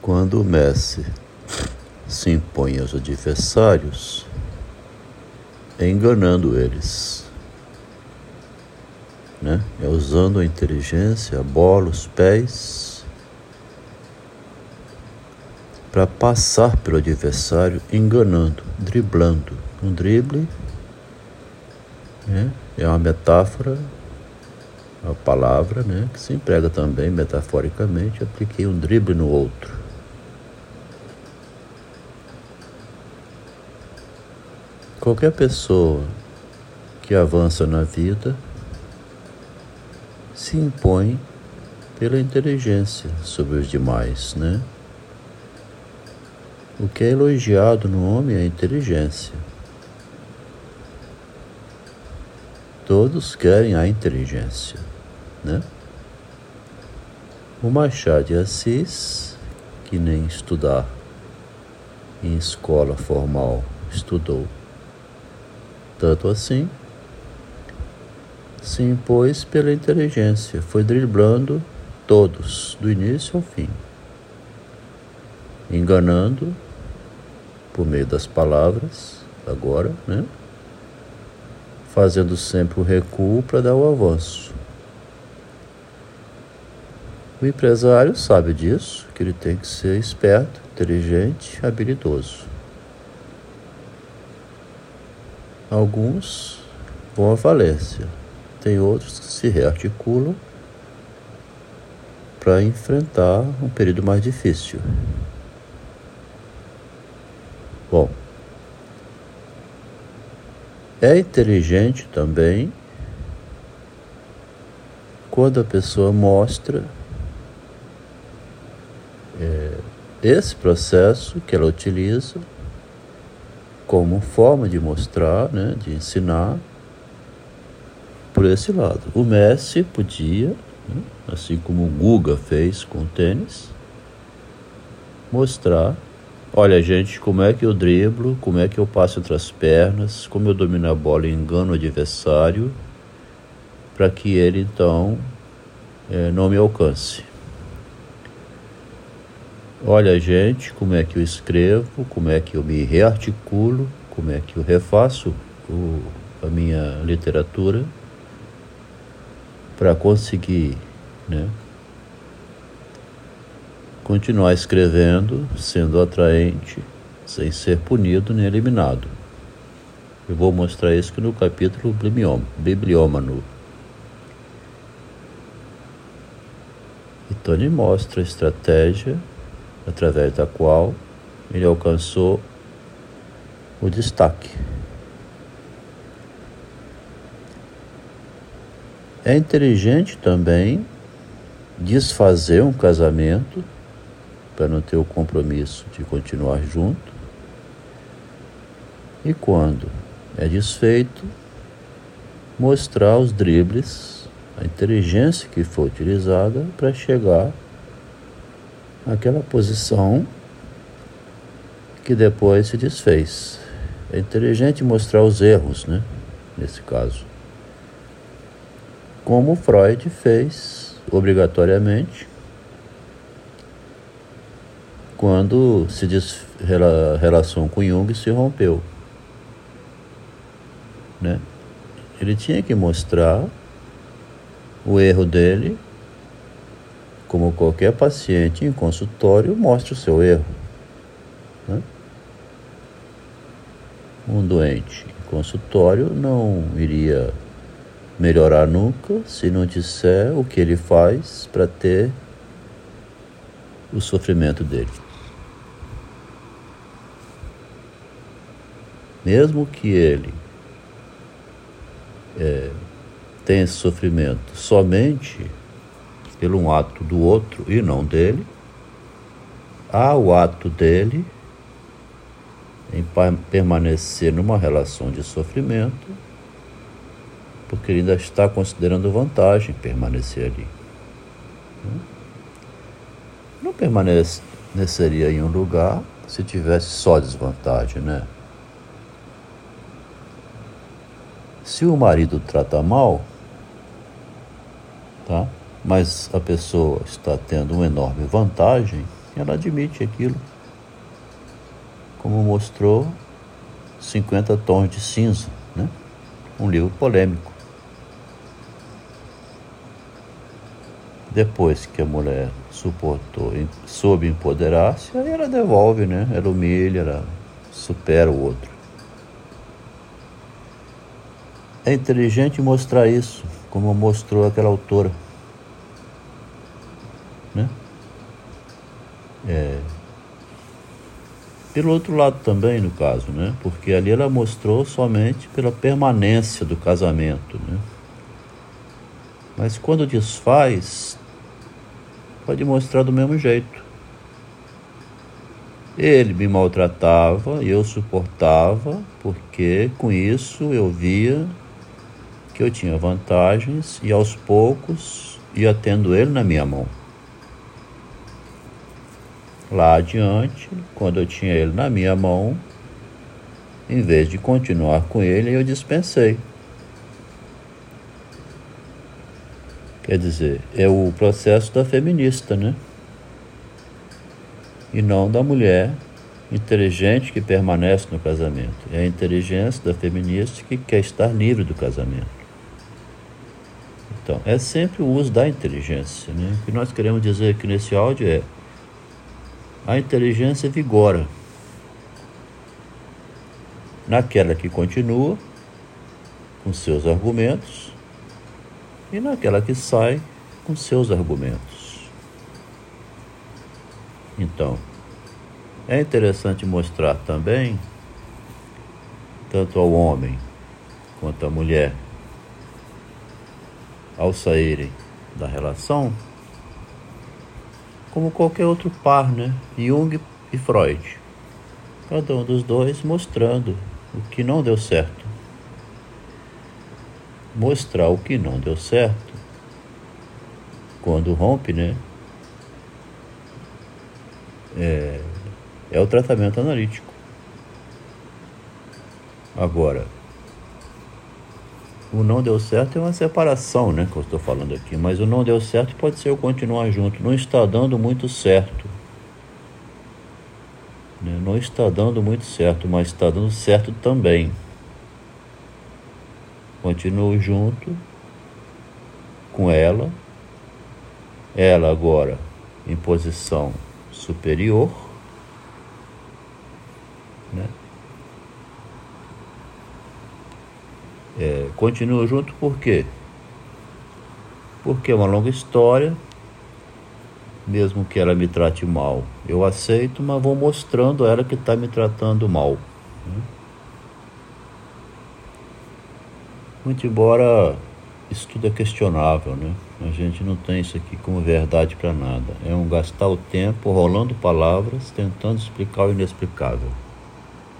Quando o Messi se impõe aos adversários, enganando eles, né? É usando a inteligência, a bola, os pés, para passar pelo adversário, enganando, driblando. Um drible né? é uma metáfora, a palavra, né? Que se emprega também metaforicamente. Apliquei um drible no outro. Qualquer pessoa que avança na vida se impõe pela inteligência sobre os demais, né? O que é elogiado no homem é a inteligência. Todos querem a inteligência, né? O Machado de Assis, que nem estudar em escola formal estudou, tanto assim, se impôs pela inteligência, foi driblando todos, do início ao fim, enganando por meio das palavras, agora, né? Fazendo sempre o recuo para dar o avanço. O empresário sabe disso, que ele tem que ser esperto, inteligente, habilidoso. Alguns vão à falência, tem outros que se rearticulam para enfrentar um período mais difícil. Bom, é inteligente também quando a pessoa mostra é, esse processo que ela utiliza como forma de mostrar, né, de ensinar por esse lado. O Messi podia, né, assim como o Guga fez com o tênis, mostrar, olha gente, como é que eu driblo, como é que eu passo entre as pernas, como eu domino a bola e engano o adversário, para que ele então é, não me alcance. Olha, gente, como é que eu escrevo, como é que eu me rearticulo, como é que eu refaço o, a minha literatura para conseguir né, continuar escrevendo, sendo atraente, sem ser punido nem eliminado. Eu vou mostrar isso no capítulo Bibliômano. E Tony mostra a estratégia através da qual ele alcançou o destaque. É inteligente também desfazer um casamento para não ter o compromisso de continuar junto. E quando é desfeito, mostrar os dribles, a inteligência que foi utilizada para chegar aquela posição que depois se desfez. É inteligente mostrar os erros, né? Nesse caso. Como Freud fez obrigatoriamente quando se relação com Jung se rompeu. Né? Ele tinha que mostrar o erro dele como qualquer paciente em consultório, mostra o seu erro. Né? Um doente em consultório não iria melhorar nunca se não disser o que ele faz para ter o sofrimento dele. Mesmo que ele é, tenha esse sofrimento somente pelo um ato do outro e não dele, há o ato dele em permanecer numa relação de sofrimento, porque ele ainda está considerando vantagem permanecer ali. Não permaneceria em um lugar se tivesse só desvantagem, né? Se o marido trata mal, tá? Mas a pessoa está tendo uma enorme vantagem, ela admite aquilo, como mostrou 50 Tons de Cinza, né? um livro polêmico. Depois que a mulher suportou, soube empoderar-se, aí ela devolve, né? Ela humilha, ela supera o outro. É inteligente mostrar isso, como mostrou aquela autora. Né? É. Pelo outro lado também, no caso, né? Porque ali ela mostrou somente pela permanência do casamento, né? Mas quando desfaz, pode mostrar do mesmo jeito. Ele me maltratava e eu suportava, porque com isso eu via que eu tinha vantagens e aos poucos ia tendo ele na minha mão. Lá adiante, quando eu tinha ele na minha mão, em vez de continuar com ele, eu dispensei. Quer dizer, é o processo da feminista, né? E não da mulher inteligente que permanece no casamento. É a inteligência da feminista que quer estar livre do casamento. Então, é sempre o uso da inteligência. Né? O que nós queremos dizer aqui nesse áudio é a inteligência vigora naquela que continua com seus argumentos e naquela que sai com seus argumentos. Então, é interessante mostrar também, tanto ao homem quanto à mulher, ao saírem da relação, como qualquer outro par, né? Jung e Freud. Cada um dos dois mostrando o que não deu certo mostrar o que não deu certo. Quando rompe, né? É, é o tratamento analítico. Agora, o não deu certo é uma separação, né? Que eu estou falando aqui. Mas o não deu certo pode ser eu continuar junto. Não está dando muito certo. Né? Não está dando muito certo, mas está dando certo também. Continuo junto com ela, ela agora em posição superior, né? É, continuo junto por quê? Porque é uma longa história, mesmo que ela me trate mal, eu aceito, mas vou mostrando a ela que está me tratando mal. Né? Muito embora isso tudo é questionável, né? A gente não tem isso aqui como verdade para nada. É um gastar o tempo rolando palavras, tentando explicar o inexplicável.